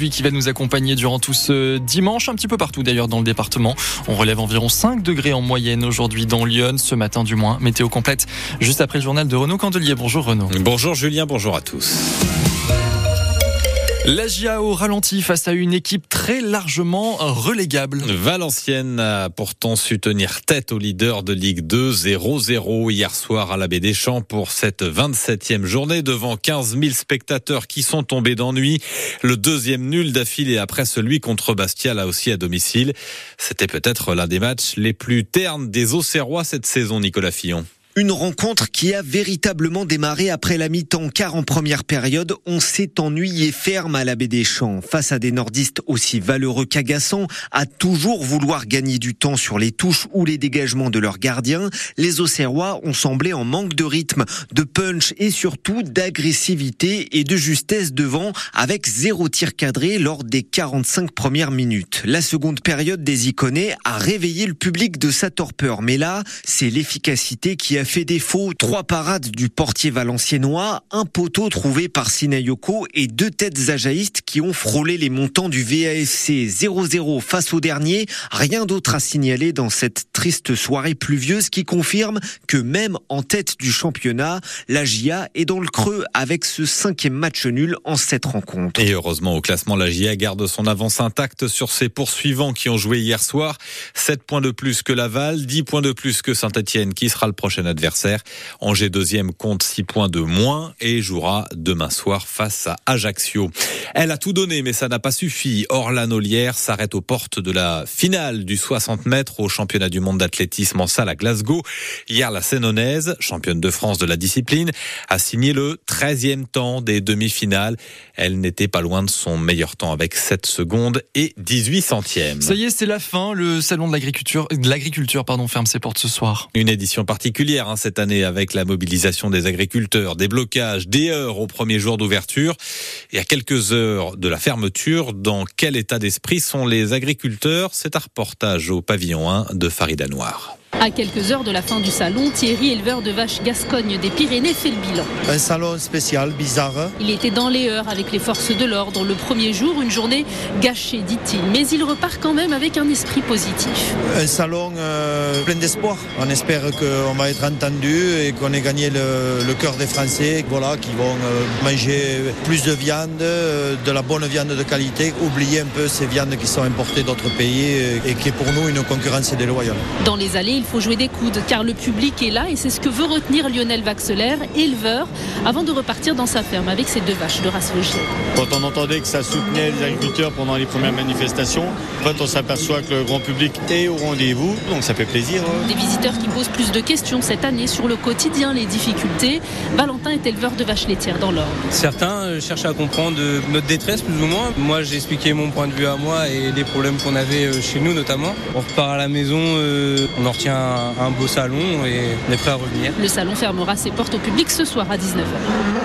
Lui qui va nous accompagner durant tout ce dimanche, un petit peu partout d'ailleurs dans le département. On relève environ 5 degrés en moyenne aujourd'hui dans Lyon, ce matin du moins. Météo complète juste après le journal de Renaud Candelier. Bonjour Renaud. Bonjour Julien, bonjour à tous. La GIA au ralenti face à une équipe très largement relégable. Valenciennes a pourtant su tenir tête au leader de Ligue 2 0-0 hier soir à la Baie des Champs pour cette 27e journée devant 15 000 spectateurs qui sont tombés d'ennui. Le deuxième nul d'affilée après celui contre Bastia là aussi à domicile. C'était peut-être l'un des matchs les plus ternes des Auxerrois cette saison, Nicolas Fillon. Une rencontre qui a véritablement démarré après la mi-temps, car en première période, on s'est ennuyé ferme à la baie des Champs. Face à des nordistes aussi valeureux qu'agaçants, à toujours vouloir gagner du temps sur les touches ou les dégagements de leurs gardiens, les Auxerrois ont semblé en manque de rythme, de punch et surtout d'agressivité et de justesse devant, avec zéro tir cadré lors des 45 premières minutes. La seconde période des Iconais a réveillé le public de sa torpeur, mais là, c'est l'efficacité qui a fait défaut. Trois parades du portier valenciennois, un poteau trouvé par Sinayoko et deux têtes ajaïstes qui ont frôlé les montants du VAFC 0-0 face au dernier. Rien d'autre à signaler dans cette triste soirée pluvieuse qui confirme que même en tête du championnat, la GIA est dans le creux avec ce cinquième match nul en sept rencontres. Et heureusement au classement, la GIA garde son avance intacte sur ses poursuivants qui ont joué hier soir. 7 points de plus que Laval, 10 points de plus que Saint-Etienne qui sera le prochain adversaire. Angers deuxième compte 6 points de moins et jouera demain soir face à Ajaccio. Elle a tout donné mais ça n'a pas suffi. Orlan Olière s'arrête aux portes de la finale du 60 mètres au championnat du monde d'athlétisme en salle à Glasgow. Hier, la Sénonaise, championne de France de la discipline, a signé le 13e temps des demi-finales. Elle n'était pas loin de son meilleur temps avec 7 secondes et 18 centièmes. Ça y est, c'est la fin. Le salon de l'agriculture, de l'agriculture, pardon, ferme ses portes ce soir. Une édition particulière hein, cette année avec la mobilisation des agriculteurs, des blocages, des heures au premier jour d'ouverture et à quelques heures de la fermeture. Dans quel état d'esprit sont les agriculteurs? C'est un reportage au pavillon 1 de Farida Noir. À quelques heures de la fin du salon, Thierry, éleveur de vaches Gascogne des Pyrénées, fait le bilan. Un salon spécial, bizarre. Il était dans les heures avec les forces de l'ordre. Le premier jour, une journée gâchée, dit-il. Mais il repart quand même avec un esprit positif. Un salon euh, plein d'espoir. On espère qu'on va être entendu et qu'on ait gagné le, le, cœur des Français, voilà, qui vont euh, manger plus de viande, euh, de la bonne viande de qualité, oublier un peu ces viandes qui sont importées d'autres pays et qui est pour nous une concurrence déloyale. Dans les allées, il faut jouer des coudes car le public est là et c'est ce que veut retenir Lionel Vaxelaire, éleveur, avant de repartir dans sa ferme avec ses deux vaches de race logée. Quand on entendait que ça soutenait les agriculteurs pendant les premières manifestations, en fait on s'aperçoit que le grand public est au rendez-vous, donc ça fait plaisir. Des visiteurs qui posent plus de questions cette année sur le quotidien, les difficultés. Valentin est éleveur de vaches laitières dans l'Orne. Certains cherchent à comprendre notre détresse plus ou moins. Moi j'ai expliqué mon point de vue à moi et les problèmes qu'on avait chez nous notamment. On repart à la maison, on en retient un, un, beau salon et on est prêt à revenir. Le salon fermera ses portes au public ce soir à 19h.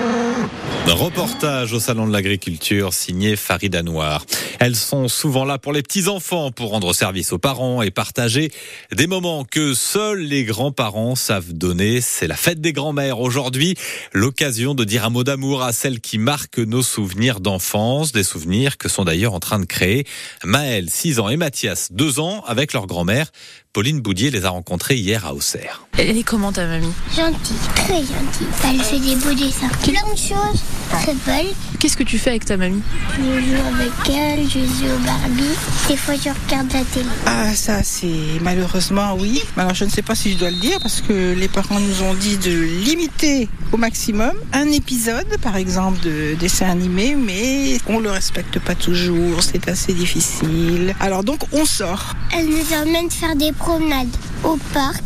Reportage au salon de l'agriculture signé Farida Noir. Elles sont souvent là pour les petits enfants, pour rendre service aux parents et partager des moments que seuls les grands-parents savent donner. C'est la fête des grands-mères aujourd'hui, l'occasion de dire un mot d'amour à celles qui marquent nos souvenirs d'enfance, des souvenirs que sont d'ailleurs en train de créer Maëlle, 6 ans, et Mathias, 2 ans, avec leur grand-mère. Pauline Boudier les a rencontrés hier à Auxerre. Elle est comment ta mamie? Gentille, très gentille. Elle fait des beaux dessins. Plein de choses. Très belle. Qu'est-ce que tu fais avec ta mamie? Je joue avec elle, je joue au Barbie. Des fois, je regarde la télé. Ah, ça, c'est malheureusement oui. Alors, je ne sais pas si je dois le dire parce que les parents nous ont dit de limiter au maximum un épisode, par exemple, de dessin animé, mais on le respecte pas toujours. C'est assez difficile. Alors, donc, on sort. Elle nous emmène faire des promenades au parc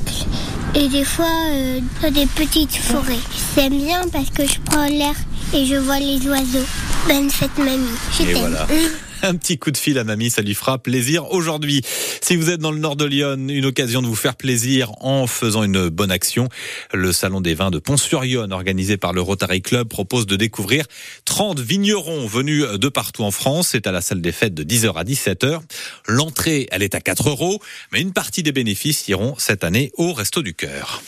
et des fois euh, dans des petites forêts. J'aime bien parce que je prends l'air et je vois les oiseaux. Bonne fête mamie, je Et t'aime. voilà. Un petit coup de fil à mamie, ça lui fera plaisir aujourd'hui. Si vous êtes dans le nord de Lyon, une occasion de vous faire plaisir en faisant une bonne action. Le salon des vins de Pont-sur-Yonne, organisé par le Rotary Club, propose de découvrir 30 vignerons venus de partout en France. C'est à la salle des fêtes de 10h à 17h. L'entrée, elle est à 4 euros, mais une partie des bénéfices iront cette année au Resto du Cœur.